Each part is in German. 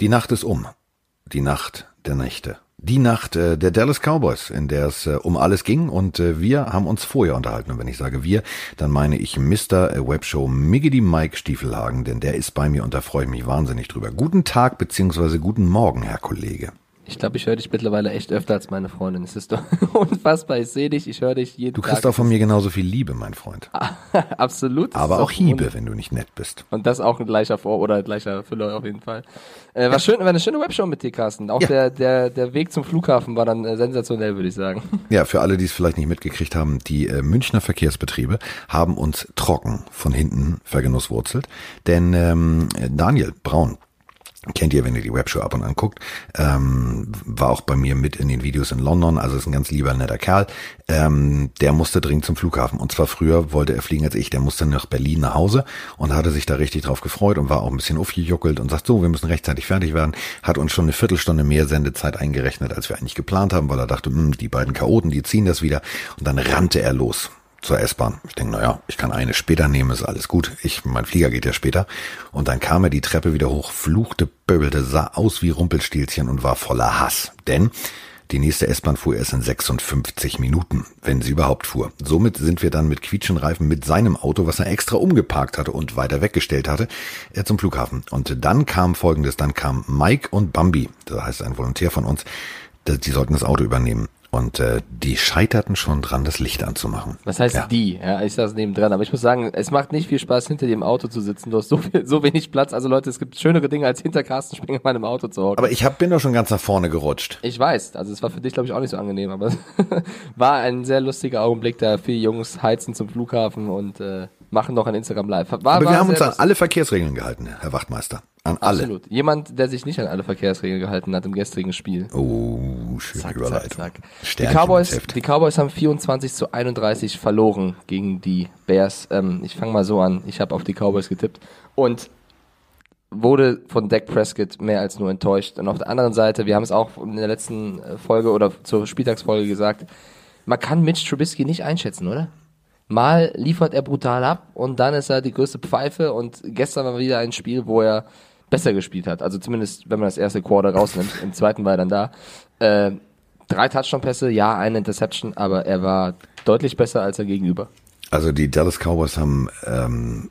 Die Nacht ist um. Die Nacht der Nächte. Die Nacht äh, der Dallas Cowboys, in der es äh, um alles ging und äh, wir haben uns vorher unterhalten. Und wenn ich sage wir, dann meine ich Mr. Webshow Miggity Mike Stiefelhagen, denn der ist bei mir und da freue ich mich wahnsinnig drüber. Guten Tag beziehungsweise guten Morgen, Herr Kollege. Ich glaube, ich höre dich mittlerweile echt öfter als meine Freundin. Es ist doch unfassbar. Ich sehe dich, ich höre dich jeden Du kriegst Tag. auch von mir genauso viel Liebe, mein Freund. Absolut. Aber auch Hiebe, wenn du nicht nett bist. Und das auch ein gleicher Vor- oder ein gleicher Füller auf jeden Fall. Äh, war schön, war eine schöne Webshow mit dir, Carsten. Auch ja. der, der, der Weg zum Flughafen war dann äh, sensationell, würde ich sagen. Ja, für alle, die es vielleicht nicht mitgekriegt haben, die äh, Münchner Verkehrsbetriebe haben uns trocken von hinten vergenusswurzelt. Denn ähm, Daniel Braun, kennt ihr, wenn ihr die Webshow ab und an guckt, ähm, war auch bei mir mit in den Videos in London, also ist ein ganz lieber, netter Kerl, ähm, der musste dringend zum Flughafen. Und zwar früher wollte er fliegen als ich, der musste nach Berlin nach Hause und hatte sich da richtig drauf gefreut und war auch ein bisschen aufgejuckelt und sagt so, wir müssen rechtzeitig fertig werden, hat uns schon eine Viertelstunde mehr Sendezeit eingerechnet, als wir eigentlich geplant haben, weil er dachte, hm, die beiden Chaoten, die ziehen das wieder. Und dann rannte er los zur S-Bahn. Ich denke, naja, ich kann eine später nehmen, ist alles gut. Ich, mein Flieger geht ja später. Und dann kam er die Treppe wieder hoch, fluchte, böbelte, sah aus wie Rumpelstilzchen und war voller Hass. Denn die nächste S-Bahn fuhr erst in 56 Minuten, wenn sie überhaupt fuhr. Somit sind wir dann mit Quietschenreifen mit seinem Auto, was er extra umgeparkt hatte und weiter weggestellt hatte, äh, zum Flughafen. Und dann kam folgendes, dann kam Mike und Bambi, das heißt ein Volontär von uns, die sollten das Auto übernehmen. Und äh, die scheiterten schon dran, das Licht anzumachen. Was heißt ja. die? Ja, ich saß neben dran. Aber ich muss sagen, es macht nicht viel Spaß, hinter dem Auto zu sitzen. Du hast so, viel, so wenig Platz. Also Leute, es gibt schönere Dinge, als hinter Carsten in meinem Auto zu hocken. Aber ich hab, bin doch schon ganz nach vorne gerutscht. Ich weiß. Also es war für dich, glaube ich, auch nicht so angenehm. Aber es war ein sehr lustiger Augenblick, da vier Jungs heizen zum Flughafen und äh, machen noch ein Instagram Live. War, Aber wir haben uns an alle Verkehrsregeln gehalten, Herr Wachtmeister. An alle. Absolut. Jemand, der sich nicht an alle Verkehrsregeln gehalten hat im gestrigen Spiel. Oh, schöne zack, Überleitung. Zack, zack. Die, Cowboys, die Cowboys haben 24 zu 31 verloren gegen die Bears. Ähm, ich fange mal so an. Ich habe auf die Cowboys getippt und wurde von Dak Prescott mehr als nur enttäuscht. Und auf der anderen Seite, wir haben es auch in der letzten Folge oder zur Spieltagsfolge gesagt, man kann Mitch Trubisky nicht einschätzen, oder? Mal liefert er brutal ab und dann ist er die größte Pfeife und gestern war wieder ein Spiel, wo er besser gespielt hat. Also zumindest, wenn man das erste Quarter rausnimmt. Im zweiten war er dann da. Äh, drei Touchdown-Pässe, ja, eine Interception, aber er war deutlich besser als er gegenüber. Also die Dallas Cowboys haben ähm,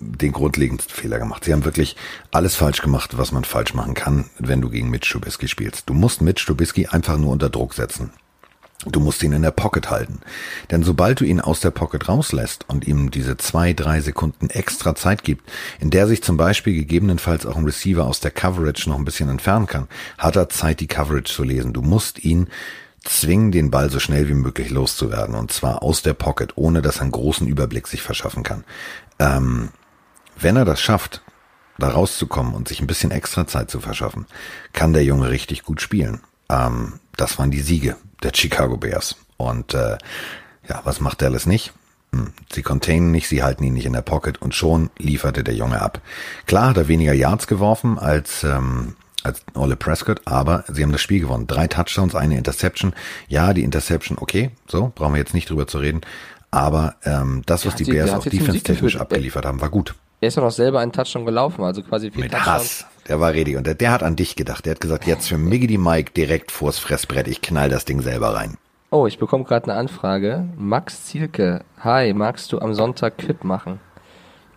den grundlegendsten Fehler gemacht. Sie haben wirklich alles falsch gemacht, was man falsch machen kann, wenn du gegen Mitch Trubisky spielst. Du musst Mitch Trubisky einfach nur unter Druck setzen. Du musst ihn in der Pocket halten. Denn sobald du ihn aus der Pocket rauslässt und ihm diese zwei, drei Sekunden extra Zeit gibt, in der sich zum Beispiel gegebenenfalls auch ein Receiver aus der Coverage noch ein bisschen entfernen kann, hat er Zeit, die Coverage zu lesen. Du musst ihn zwingen, den Ball so schnell wie möglich loszuwerden. Und zwar aus der Pocket, ohne dass er einen großen Überblick sich verschaffen kann. Ähm, wenn er das schafft, da rauszukommen und sich ein bisschen extra Zeit zu verschaffen, kann der Junge richtig gut spielen. Ähm, das waren die Siege der Chicago Bears. Und äh, ja, was macht Dallas nicht? Hm, sie containen nicht, sie halten ihn nicht in der Pocket und schon lieferte der Junge ab. Klar hat er weniger Yards geworfen als ähm, als Ole Prescott, aber sie haben das Spiel gewonnen. Drei Touchdowns, eine Interception. Ja, die Interception, okay, so, brauchen wir jetzt nicht drüber zu reden. Aber ähm, das, was die Bears auch defense-technisch abgeliefert haben, war gut. Er ist doch noch selber einen Touchdown gelaufen, also quasi vier Mit Touchdowns. Hass. Der war ready und der, der hat an dich gedacht. Der hat gesagt, jetzt für Miggy die Mike direkt vors Fressbrett. Ich knall das Ding selber rein. Oh, ich bekomme gerade eine Anfrage. Max Zielke. Hi, magst du am Sonntag Quip machen?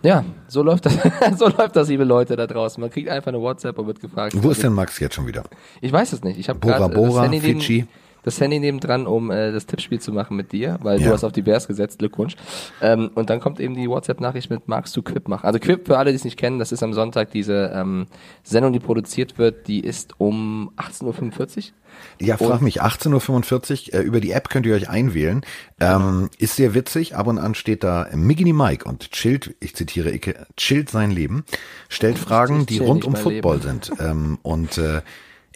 Ja, so läuft das, so läuft das, liebe Leute da draußen. Man kriegt einfach eine WhatsApp und wird gefragt. Wo ist denn Max jetzt schon wieder? Ich weiß es nicht. Ich habe Bora Bora, Fidschi das Handy nebendran, um äh, das Tippspiel zu machen mit dir, weil ja. du hast auf die Bears gesetzt, Glückwunsch. Ähm, und dann kommt eben die WhatsApp-Nachricht mit, magst du Quip machen? Also Quip, für alle, die es nicht kennen, das ist am Sonntag diese ähm, Sendung, die produziert wird, die ist um 18.45 Uhr. Ja, frag mich, 18.45 Uhr, äh, über die App könnt ihr euch einwählen. Ähm, ist sehr witzig, ab und an steht da Miggini Mike und chillt, ich zitiere Icke, chillt sein Leben, stellt Fragen, die rund um Football Leben. sind. Ähm, und äh,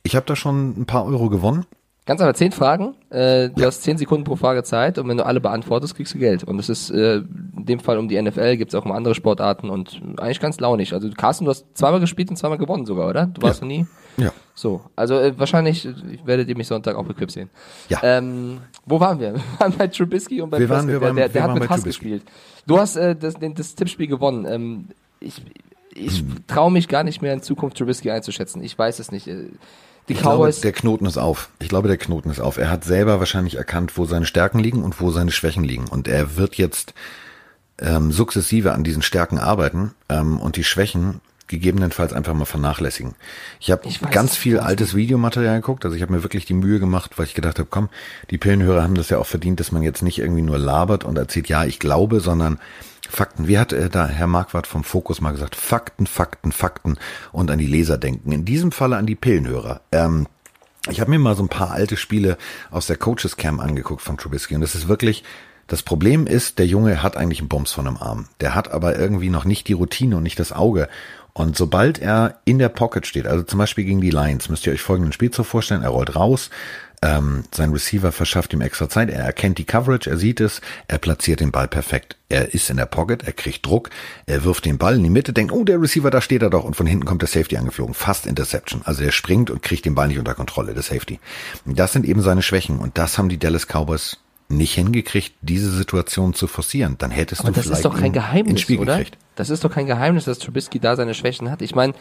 ich habe da schon ein paar Euro gewonnen. Ganz einfach zehn Fragen. Äh, du ja. hast zehn Sekunden pro Frage Zeit und wenn du alle beantwortest, kriegst du Geld. Und es ist äh, in dem Fall um die NFL, gibt es auch um andere Sportarten und eigentlich ganz launig. Also Carsten, du hast zweimal gespielt und zweimal gewonnen sogar, oder? Du warst ja. noch nie? Ja. So, also äh, wahrscheinlich werdet ihr mich Sonntag auch bequip sehen. Ja. Ähm, wo waren wir? Wir waren bei Trubisky und bei wir waren, wir waren, der, der, der hat mit Hass gespielt. Du hast äh, das, den, das Tippspiel gewonnen. Ähm, ich ich traue mich gar nicht mehr in Zukunft Trubisky einzuschätzen. Ich weiß es nicht. Die ich Cowboys. Glaube, der Knoten ist auf. Ich glaube, der Knoten ist auf. Er hat selber wahrscheinlich erkannt, wo seine Stärken liegen und wo seine Schwächen liegen. Und er wird jetzt ähm, sukzessive an diesen Stärken arbeiten ähm, und die Schwächen gegebenenfalls einfach mal vernachlässigen. Ich habe ganz viel altes Videomaterial geguckt, also ich habe mir wirklich die Mühe gemacht, weil ich gedacht habe, komm, die Pillenhörer haben das ja auch verdient, dass man jetzt nicht irgendwie nur labert und erzählt, ja, ich glaube, sondern Fakten. Wie hat äh, da Herr Marquardt vom Fokus mal gesagt? Fakten, Fakten, Fakten und an die Leser denken. In diesem Falle an die Pillenhörer. Ähm, ich habe mir mal so ein paar alte Spiele aus der Coaches Cam angeguckt von Trubisky und das ist wirklich das Problem ist, der Junge hat eigentlich einen Bums von einem Arm. Der hat aber irgendwie noch nicht die Routine und nicht das Auge. Und sobald er in der Pocket steht, also zum Beispiel gegen die Lions, müsst ihr euch folgenden Spielzug vorstellen, er rollt raus, ähm, sein Receiver verschafft ihm extra Zeit, er erkennt die Coverage, er sieht es, er platziert den Ball perfekt. Er ist in der Pocket, er kriegt Druck, er wirft den Ball in die Mitte, denkt, oh, der Receiver, da steht er doch, und von hinten kommt der Safety angeflogen. Fast Interception. Also er springt und kriegt den Ball nicht unter Kontrolle, der Safety. Das sind eben seine Schwächen und das haben die Dallas Cowboys nicht hingekriegt, diese Situation zu forcieren, dann hättest Aber du das vielleicht ist doch kein Geheimnis, Spiel oder? Gekriegt. Das ist doch kein Geheimnis, dass Trubisky da seine Schwächen hat. Ich meine,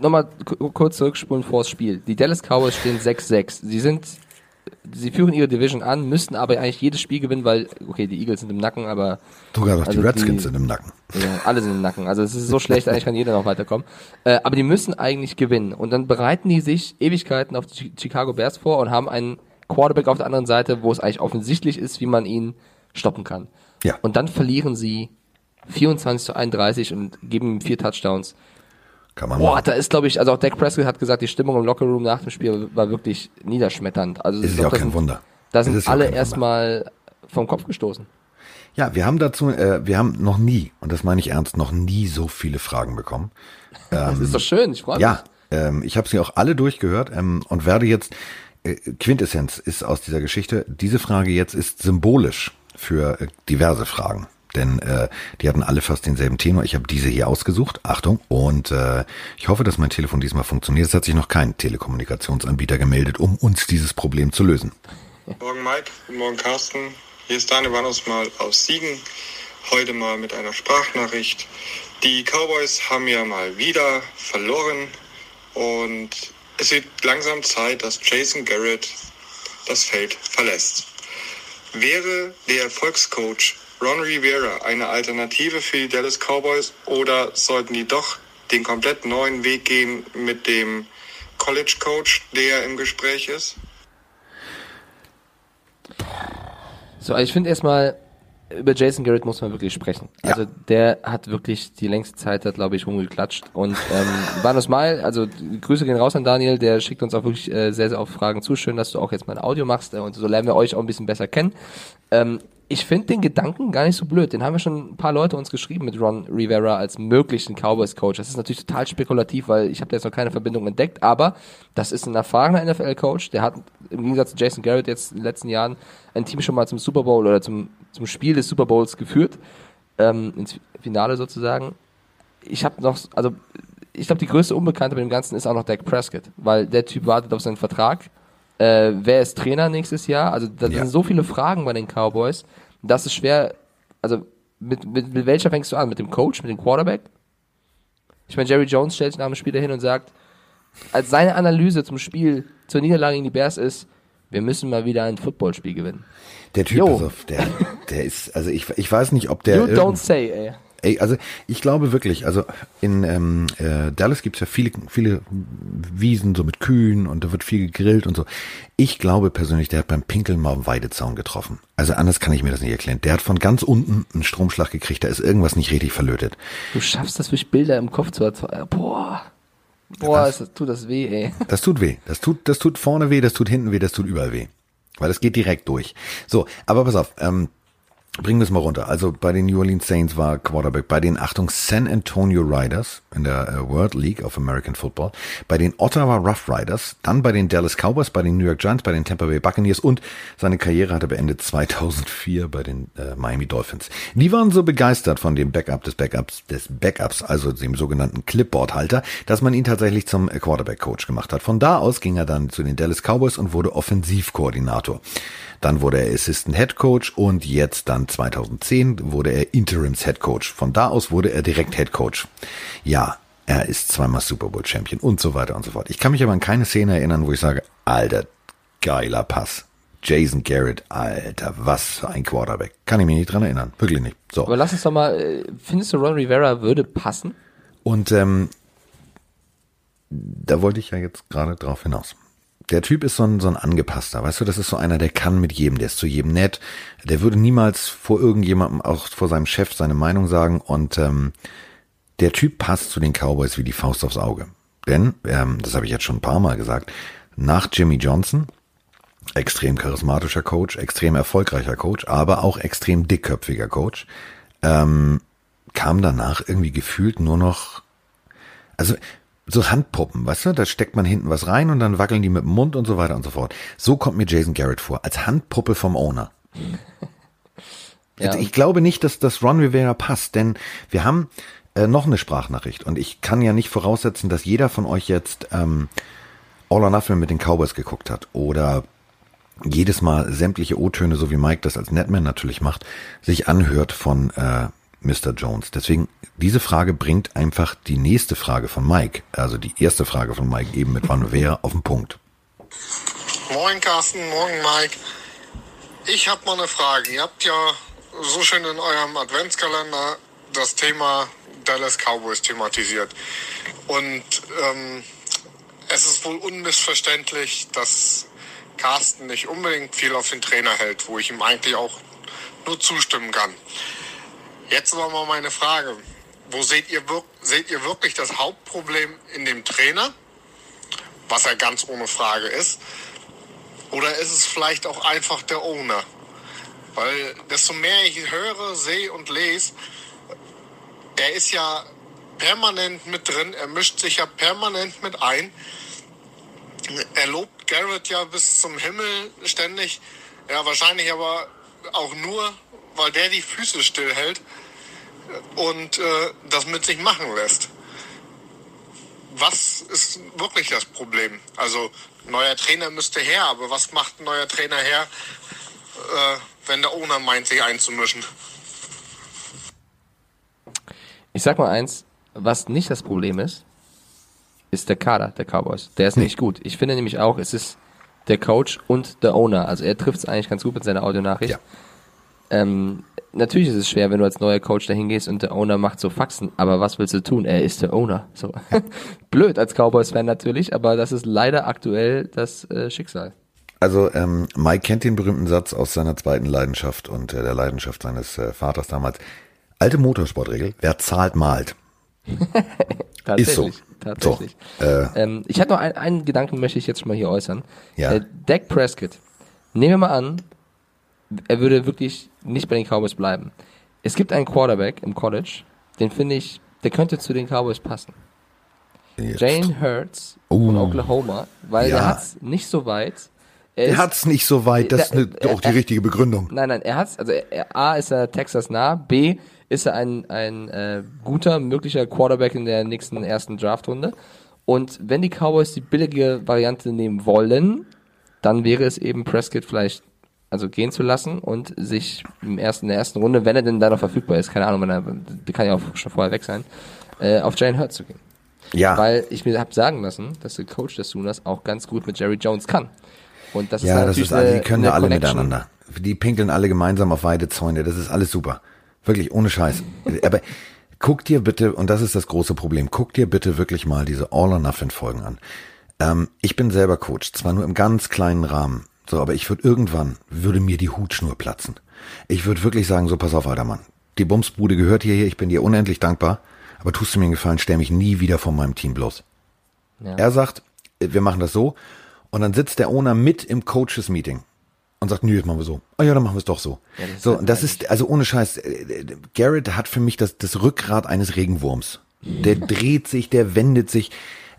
nochmal kurz zurückspulen vor das Spiel. Die Dallas Cowboys stehen 6-6. Sie sind, sie führen ihre Division an, müssten aber eigentlich jedes Spiel gewinnen, weil, okay, die Eagles sind im Nacken, aber. Sogar noch also die Redskins die, sind im Nacken. Ja, alle sind im Nacken. Also es ist so schlecht, eigentlich kann jeder noch weiterkommen. Äh, aber die müssen eigentlich gewinnen. Und dann bereiten die sich Ewigkeiten auf die Chicago Bears vor und haben einen Quarterback auf der anderen Seite, wo es eigentlich offensichtlich ist, wie man ihn stoppen kann. Ja. Und dann verlieren sie 24 zu 31 und geben ihm vier Touchdowns. Kann man Boah, machen. da ist, glaube ich, also auch Dak Prescott hat gesagt, die Stimmung im Lockerroom nach dem Spiel war wirklich niederschmetternd. Also ist ja auch kein sind, Wunder. Da sind alle erstmal vom Kopf gestoßen. Ja, wir haben dazu, äh, wir haben noch nie, und das meine ich ernst, noch nie so viele Fragen bekommen. das ist doch schön, ich freue mich. Ja, ähm, ich habe sie auch alle durchgehört ähm, und werde jetzt äh, Quintessenz ist aus dieser Geschichte, diese Frage jetzt ist symbolisch für äh, diverse Fragen. Denn äh, die hatten alle fast denselben Tenor. Ich habe diese hier ausgesucht. Achtung. Und äh, ich hoffe, dass mein Telefon diesmal funktioniert. Es hat sich noch kein Telekommunikationsanbieter gemeldet, um uns dieses Problem zu lösen. Morgen Mike, Morgen Carsten. Hier ist Daniel Wanus mal aus Siegen. Heute mal mit einer Sprachnachricht. Die Cowboys haben ja mal wieder verloren und es wird langsam Zeit, dass Jason Garrett das Feld verlässt. Wäre der Erfolgscoach Ron Rivera eine Alternative für die Dallas Cowboys oder sollten die doch den komplett neuen Weg gehen mit dem College Coach, der im Gespräch ist? So, also ich finde erstmal, über Jason Garrett muss man wirklich sprechen. Ja. Also der hat wirklich die längste Zeit, hat glaube ich rumgeklatscht und ähm, war das mal, also Grüße gehen raus an Daniel, der schickt uns auch wirklich äh, sehr, sehr oft Fragen zu. Schön, dass du auch jetzt mal ein Audio machst äh, und so lernen wir euch auch ein bisschen besser kennen. Ähm, ich finde den Gedanken gar nicht so blöd. Den haben wir schon ein paar Leute uns geschrieben mit Ron Rivera als möglichen Cowboys-Coach. Das ist natürlich total spekulativ, weil ich habe da jetzt noch keine Verbindung entdeckt, aber das ist ein erfahrener NFL-Coach. Der hat im Gegensatz zu Jason Garrett jetzt in den letzten Jahren ein Team schon mal zum Super Bowl oder zum, zum Spiel des Super Bowls geführt, ähm, ins Finale sozusagen. Ich habe noch, also ich glaube, die größte Unbekannte bei dem Ganzen ist auch noch Dak Prescott, weil der Typ wartet auf seinen Vertrag äh, wer ist Trainer nächstes Jahr? Also da ja. sind so viele Fragen bei den Cowboys. Das ist schwer. Also mit, mit, mit welcher fängst du an? Mit dem Coach, mit dem Quarterback? Ich meine, Jerry Jones stellt sich nach dem Spiel dahin und sagt, als seine Analyse zum Spiel, zur Niederlage gegen die Bears ist, wir müssen mal wieder ein Footballspiel gewinnen. Der Typ, ist auf, der, der ist, also ich, ich weiß nicht, ob der. You don't say, ey. Ey, also ich glaube wirklich, also in ähm, äh, Dallas gibt's ja viele, viele Wiesen so mit Kühen und da wird viel gegrillt und so. Ich glaube persönlich, der hat beim Pinkeln mal einen Weidezaun getroffen. Also anders kann ich mir das nicht erklären. Der hat von ganz unten einen Stromschlag gekriegt, da ist irgendwas nicht richtig verlötet. Du schaffst das durch Bilder im Kopf zu erzeugen. Boah. Boah, das, tut das weh, ey. Das tut weh. Das tut, das tut vorne weh, das tut hinten weh, das tut überall weh. Weil das geht direkt durch. So, aber pass auf, ähm, Bringen wir es mal runter. Also bei den New Orleans Saints war Quarterback, bei den Achtung San Antonio Riders in der äh, World League of American Football, bei den Ottawa Rough Riders, dann bei den Dallas Cowboys, bei den New York Giants, bei den Tampa Bay Buccaneers und seine Karriere hatte beendet 2004 bei den äh, Miami Dolphins. Die waren so begeistert von dem Backup des Backups des Backups, also dem sogenannten Clipboard-Halter, dass man ihn tatsächlich zum Quarterback-Coach gemacht hat. Von da aus ging er dann zu den Dallas Cowboys und wurde Offensivkoordinator. Dann wurde er Assistant Head Coach und jetzt dann dann 2010 wurde er Interims Head Coach. Von da aus wurde er direkt Head Coach. Ja, er ist zweimal Super Bowl Champion und so weiter und so fort. Ich kann mich aber an keine Szene erinnern, wo ich sage, alter, geiler Pass. Jason Garrett, alter, was für ein Quarterback. Kann ich mich nicht dran erinnern. Wirklich nicht. So. Aber lass uns doch mal, äh, findest du Ron Rivera würde passen? Und ähm, da wollte ich ja jetzt gerade drauf hinaus. Der Typ ist so ein, so ein angepasster, weißt du, das ist so einer, der kann mit jedem, der ist zu jedem nett, der würde niemals vor irgendjemandem, auch vor seinem Chef, seine Meinung sagen und ähm, der Typ passt zu den Cowboys wie die Faust aufs Auge. Denn, ähm, das habe ich jetzt schon ein paar Mal gesagt, nach Jimmy Johnson, extrem charismatischer Coach, extrem erfolgreicher Coach, aber auch extrem dickköpfiger Coach, ähm, kam danach irgendwie gefühlt nur noch, also so Handpuppen, weißt du, da steckt man hinten was rein und dann wackeln die mit dem Mund und so weiter und so fort. So kommt mir Jason Garrett vor, als Handpuppe vom Owner. ja. Ich glaube nicht, dass das Ron Rivera passt, denn wir haben äh, noch eine Sprachnachricht und ich kann ja nicht voraussetzen, dass jeder von euch jetzt ähm, All or Nothing mit den Cowboys geguckt hat oder jedes Mal sämtliche O-Töne, so wie Mike das als Netman natürlich macht, sich anhört von äh, Mr. Jones. Deswegen, diese Frage bringt einfach die nächste Frage von Mike, also die erste Frage von Mike eben mit Van Wehr auf den Punkt. Moin Carsten, moin Mike. Ich habe mal eine Frage. Ihr habt ja so schön in eurem Adventskalender das Thema Dallas Cowboys thematisiert. Und ähm, es ist wohl unmissverständlich, dass Carsten nicht unbedingt viel auf den Trainer hält, wo ich ihm eigentlich auch nur zustimmen kann. Jetzt aber mal meine Frage. Wo seht ihr, seht ihr wirklich das Hauptproblem in dem Trainer? Was ja ganz ohne Frage ist. Oder ist es vielleicht auch einfach der Owner? Weil desto mehr ich höre, sehe und lese, er ist ja permanent mit drin, er mischt sich ja permanent mit ein. Er lobt Garrett ja bis zum Himmel ständig. Ja, wahrscheinlich aber auch nur, weil der die Füße stillhält und äh, das mit sich machen lässt. Was ist wirklich das Problem? Also neuer Trainer müsste her, aber was macht ein neuer Trainer her, äh, wenn der Owner meint, sich einzumischen? Ich sag mal eins, was nicht das Problem ist, ist der Kader der Cowboys. Der ist nicht gut. Ich finde nämlich auch, es ist der Coach und der Owner. Also er trifft es eigentlich ganz gut mit seiner Audionachricht. Ja. Ähm, natürlich ist es schwer, wenn du als neuer Coach dahin gehst und der Owner macht so Faxen, aber was willst du tun? Er ist der Owner. So. Blöd als Cowboys-Fan natürlich, aber das ist leider aktuell das äh, Schicksal. Also ähm, Mike kennt den berühmten Satz aus seiner zweiten Leidenschaft und äh, der Leidenschaft seines äh, Vaters damals. Alte Motorsportregel, wer zahlt, malt. Ist so. Tatsächlich. So, äh, ähm, ich hatte noch ein, einen Gedanken, möchte ich jetzt schon mal hier äußern. Ja. Äh, Dak Prescott. Nehmen wir mal an, er würde wirklich nicht bei den Cowboys bleiben. Es gibt einen Quarterback im College, den finde ich, der könnte zu den Cowboys passen. Jetzt. Jane Hurts oh. von Oklahoma, weil ja. er hat es nicht so weit. Er, er hat es nicht so weit, das der, ist eine, auch die richtige Begründung. Nein, nein, er hat also er, A ist er Texas nah, B ist er ein, ein äh, guter, möglicher Quarterback in der nächsten ersten Draftrunde. Und wenn die Cowboys die billige Variante nehmen wollen, dann wäre es eben Prescott vielleicht also gehen zu lassen und sich im ersten, in der ersten Runde, wenn er denn da noch verfügbar ist, keine Ahnung, er, der kann ja auch schon vorher weg sein, äh, auf Jane Hurt zu gehen. Ja. Weil ich mir habe sagen lassen, dass der Coach des Sooners auch ganz gut mit Jerry Jones kann. Und das ja, ist das ist alle, die können ja alle Connection. miteinander. Die pinkeln alle gemeinsam auf Weidezäune, das ist alles super. Wirklich, ohne Scheiß. Aber guck dir bitte, und das ist das große Problem, guck dir bitte wirklich mal diese All-or-Nothing-Folgen an. Ähm, ich bin selber Coach, zwar nur im ganz kleinen Rahmen, so, aber ich würde irgendwann, würde mir die Hutschnur platzen. Ich würde wirklich sagen, so pass auf, alter Mann. Die Bumsbude gehört hier, ich bin dir unendlich dankbar, aber tust du mir einen Gefallen, stell mich nie wieder von meinem Team bloß. Ja. Er sagt, wir machen das so, und dann sitzt der Owner mit im Coaches-Meeting und sagt, nö, jetzt machen wir so. Ah ja, dann machen wir es doch so. Ja, das so, und das ist, also ohne Scheiß, äh, Garrett hat für mich das, das Rückgrat eines Regenwurms. Der dreht sich, der wendet sich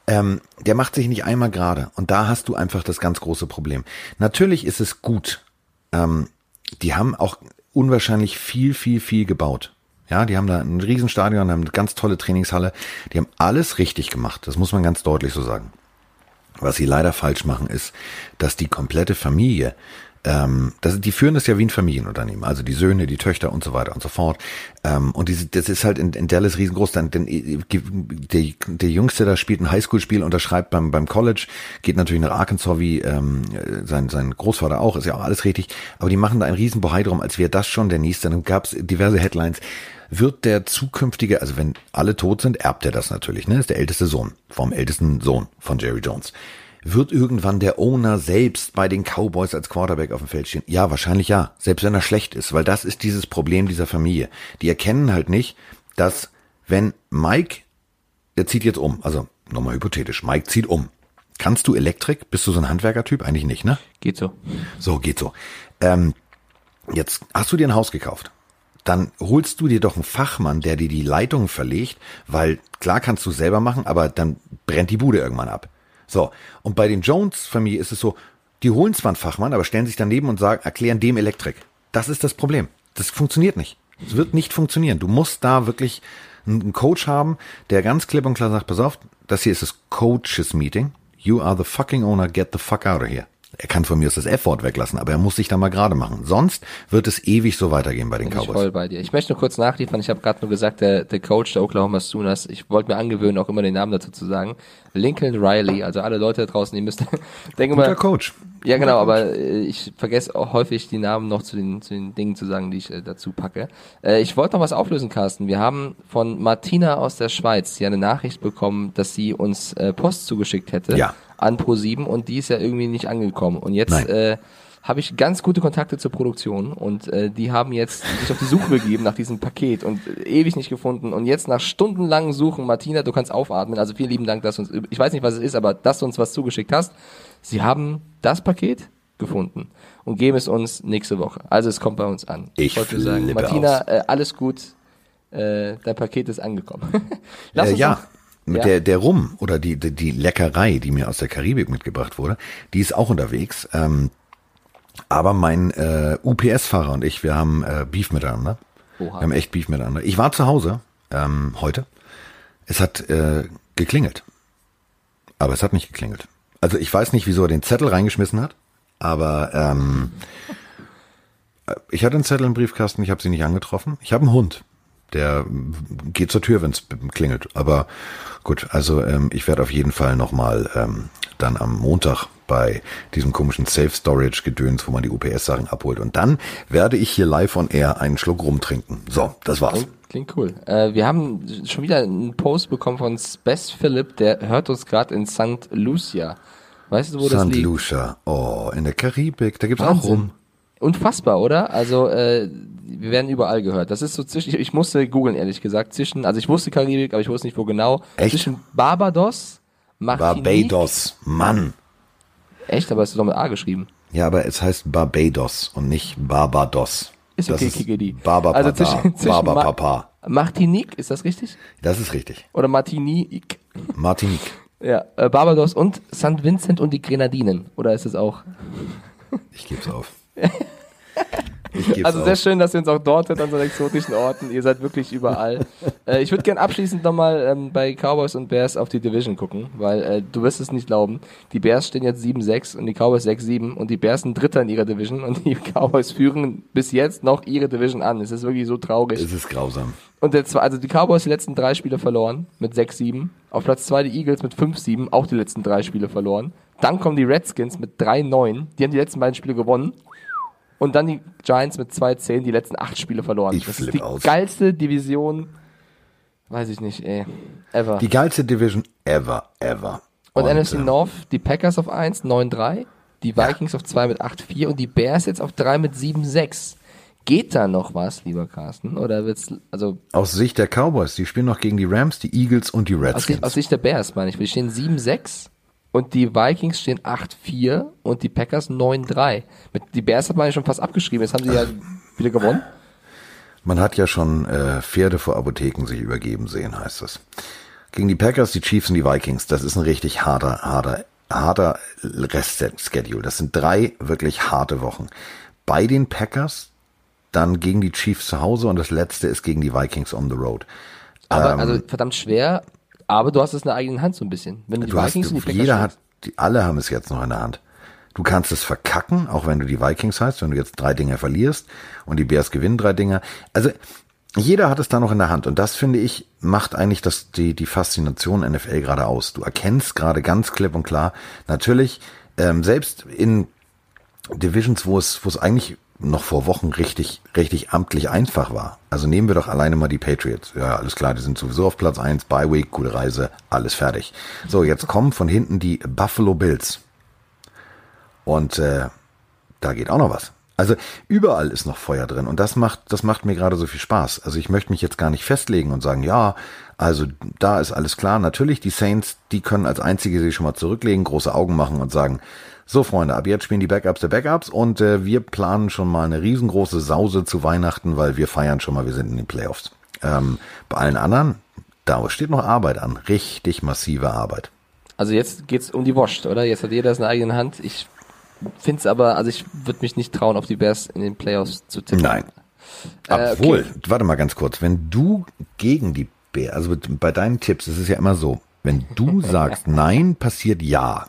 ähm, der macht sich nicht einmal gerade. Und da hast du einfach das ganz große Problem. Natürlich ist es gut. Ähm, die haben auch unwahrscheinlich viel, viel, viel gebaut. Ja, die haben da ein Riesenstadion, haben eine ganz tolle Trainingshalle. Die haben alles richtig gemacht. Das muss man ganz deutlich so sagen. Was sie leider falsch machen, ist, dass die komplette Familie Ähm, das, die führen das ja wie ein Familienunternehmen, also die Söhne, die Töchter und so weiter und so fort. Ähm, und diese, das ist halt in, in Dallas riesengroß. Dann, denn der, der Jüngste da spielt ein Highschool-Spiel, unterschreibt beim, beim College, geht natürlich nach Arkansas wie ähm, sein, sein Großvater auch, ist ja auch alles richtig. Aber die machen da ein Riesenbohai drum, als wäre das schon der Nächste. Dann gab es diverse Headlines. Wird der zukünftige, also wenn alle tot sind, erbt er das natürlich, ne? Ist der älteste Sohn vom ältesten Sohn von Jerry Jones. Wird irgendwann der Owner selbst bei den Cowboys als Quarterback auf dem Feld stehen? Ja, wahrscheinlich ja. Selbst wenn er schlecht ist, weil das ist dieses Problem dieser Familie. Die erkennen halt nicht, dass wenn Mike, der zieht jetzt um, also nochmal hypothetisch, Mike zieht um. Kannst du Elektrik? Bist du so ein Handwerkertyp? Eigentlich nicht, ne? Geht so. So, geht so. Ähm, jetzt hast du dir ein Haus gekauft dann holst du dir doch einen Fachmann, der dir die Leitung verlegt, weil klar kannst du selber machen, aber dann brennt die Bude irgendwann ab. So, und bei den Jones-Familie ist es so, die holen zwar einen Fachmann, aber stellen sich daneben und sagen, erklären dem Elektrik. Das ist das Problem. Das funktioniert nicht. Es wird nicht funktionieren. Du musst da wirklich einen Coach haben, der ganz klipp und klar sagt, pass auf, das hier ist das Coaches Meeting. You are the fucking owner, get the fuck out of here. Er kann von mir aus das F-Wort weglassen, aber er muss sich da mal gerade machen. Sonst wird es ewig so weitergehen bei den Bin Cowboys. Ich voll bei dir. Ich möchte nur kurz nachliefern. Ich habe gerade nur gesagt, der, der Coach der Oklahoma Sooners, ich wollte mir angewöhnen, auch immer den Namen dazu zu sagen. Lincoln Riley, also alle Leute da draußen, die müssten, denke mal. Coach. Ja, genau, aber äh, ich vergesse auch häufig die Namen noch zu den, zu den Dingen zu sagen, die ich äh, dazu packe. Äh, ich wollte noch was auflösen, Carsten. Wir haben von Martina aus der Schweiz hier eine Nachricht bekommen, dass sie uns äh, Post zugeschickt hätte. Ja an Pro7 und die ist ja irgendwie nicht angekommen. Und jetzt äh, habe ich ganz gute Kontakte zur Produktion und äh, die haben jetzt sich auf die Suche begeben nach diesem Paket und äh, ewig nicht gefunden und jetzt nach stundenlangen Suchen, Martina, du kannst aufatmen. Also vielen lieben Dank, dass du uns, ich weiß nicht, was es ist, aber dass du uns was zugeschickt hast. Sie haben das Paket gefunden und geben es uns nächste Woche. Also es kommt bei uns an. Ich wollte sagen, Martina, äh, alles gut. Äh, dein Paket ist angekommen. Lass äh, uns ja. Ja. Der, der Rum oder die, die, die Leckerei, die mir aus der Karibik mitgebracht wurde, die ist auch unterwegs. Ähm, aber mein äh, UPS-Fahrer und ich, wir haben äh, Beef miteinander. Oha. Wir haben echt Beef miteinander. Ich war zu Hause ähm, heute. Es hat äh, geklingelt. Aber es hat nicht geklingelt. Also ich weiß nicht, wieso er den Zettel reingeschmissen hat, aber ähm, äh, ich hatte einen Zettel im Briefkasten, ich habe sie nicht angetroffen. Ich habe einen Hund der geht zur Tür, wenn es klingelt. Aber gut, also ähm, ich werde auf jeden Fall nochmal ähm, dann am Montag bei diesem komischen Safe Storage Gedöns, wo man die UPS-Sachen abholt. Und dann werde ich hier live on air einen Schluck rumtrinken. So, das war's. Klingt, cool. Äh, wir haben schon wieder einen Post bekommen von Spes Philipp, der hört uns gerade in St. Lucia. Weißt du, wo St. das liegt? St. Lucia, oh, in der Karibik, da gibt's Wahnsinn. auch rum. Unfassbar, oder? Also äh, wir werden überall gehört. Das ist so zwischen, ich musste googeln, ehrlich gesagt, zwischen, also ich wusste Karibik, aber ich wusste nicht, wo genau. Echt? Zwischen Barbados, Martinique. Barbados, Mann. Echt, aber es ist doch mit A geschrieben. Ja, aber es heißt Barbados und nicht Barbados. Ist okay, Kikidi. Baba also zwischen, zwischen Baba Ma Papa. Martinique, ist das richtig? Das ist richtig. Oder Martinique. Martinique. Ja, äh, Barbados und St. Vincent und die Grenadinen. Oder ist es auch? Ich geb's auf. Also sehr auf. schön, dass ihr uns auch dort hört an so exotischen Orten. Ihr seid wirklich überall. äh, ich würde gerne abschließend nochmal ähm, bei Cowboys und Bears auf die Division gucken, weil äh, du wirst es nicht glauben. Die Bears stehen jetzt 7-6 und die Cowboys 6-7 und die Bears sind Dritter in ihrer Division und die Cowboys führen bis jetzt noch ihre Division an. Es ist wirklich so traurig. Es ist grausam. Und jetzt, also die Cowboys die letzten drei Spiele verloren mit 6-7. Auf Platz 2 die Eagles mit 5-7, auch die letzten drei Spiele verloren. Dann kommen die Redskins mit 3-9. Die haben die letzten beiden Spiele gewonnen. Und dann die Giants mit 2-10 die letzten acht Spiele verloren. Ich das ist die aus. geilste Division, weiß ich nicht, ey, ever. Die geilste Division ever, ever. Und, und NFC äh, North, die Packers auf 1, 9-3, die Vikings ja. auf 2 mit 8-4 und die Bears jetzt auf 3 mit 7-6. Geht da noch was, lieber Carsten? Oder wird's, also. Aus Sicht der Cowboys, die spielen noch gegen die Rams, die Eagles und die Redskins. Aus Sicht, aus Sicht der Bears, meine ich. Wir stehen 7-6 und die Vikings stehen 8-4 und die Packers 9-3. Die Bears hat man ja schon fast abgeschrieben, jetzt haben sie ja wieder gewonnen. Man hat ja schon äh, Pferde vor Apotheken sich übergeben sehen, heißt es. Gegen die Packers, die Chiefs und die Vikings, das ist ein richtig harter, harter, harter Rest-Schedule. Das sind drei wirklich harte Wochen. Bei den Packers, dann gegen die Chiefs zu Hause und das letzte ist gegen die Vikings on the road. Aber ähm, also verdammt schwer, aber du hast es in der eigenen Hand so ein bisschen. Wenn du die du Vikings hast, und die jeder hat, die, alle haben es jetzt noch in der Hand. Du kannst es verkacken, auch wenn du die Vikings heißt, wenn du jetzt drei Dinger verlierst und die Bears gewinnen drei Dinger. Also jeder hat es da noch in der Hand und das finde ich macht eigentlich das die die Faszination NFL gerade aus. Du erkennst gerade ganz klipp und klar. Natürlich ähm, selbst in Divisions, wo es wo es eigentlich noch vor Wochen richtig, richtig amtlich einfach war. Also nehmen wir doch alleine mal die Patriots. Ja, alles klar, die sind sowieso auf Platz eins. Bye Week, coole Reise, alles fertig. So, jetzt kommen von hinten die Buffalo Bills. Und äh, da geht auch noch was. Also überall ist noch Feuer drin und das macht, das macht mir gerade so viel Spaß. Also ich möchte mich jetzt gar nicht festlegen und sagen, ja, also da ist alles klar. Natürlich, die Saints, die können als einzige sich schon mal zurücklegen, große Augen machen und sagen, so, Freunde, ab jetzt spielen die Backups der Backups und äh, wir planen schon mal eine riesengroße Sause zu Weihnachten, weil wir feiern schon mal, wir sind in den Playoffs. Ähm, bei allen anderen, da steht noch Arbeit an. Richtig massive Arbeit. Also jetzt geht's um die Wurst, oder? Jetzt hat jeder das in der eigenen Hand. Ich finde es aber, also ich würde mich nicht trauen, auf die Bears in den Playoffs zu tippen. Nein. Äh, Obwohl, okay. warte mal ganz kurz, wenn du gegen die Bears, also bei deinen Tipps, ist es ja immer so, wenn du sagst nein, passiert ja.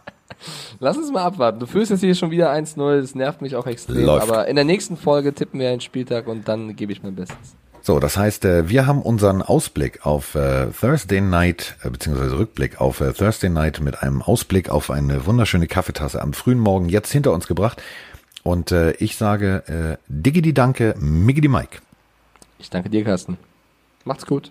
Lass uns mal abwarten. Du fühlst jetzt hier schon wieder 1-0, das nervt mich auch extrem. Läuft. Aber in der nächsten Folge tippen wir einen Spieltag und dann gebe ich mein Bestes. So, das heißt, äh, wir haben unseren Ausblick auf äh, Thursday Night, äh, beziehungsweise Rückblick auf Thursday Night mit einem Ausblick auf eine wunderschöne Kaffeetasse am frühen Morgen jetzt hinter uns gebracht. Und ich sage, Diggi die Danke, Miggi die Mike. Ich danke dir, Carsten. Macht's gut.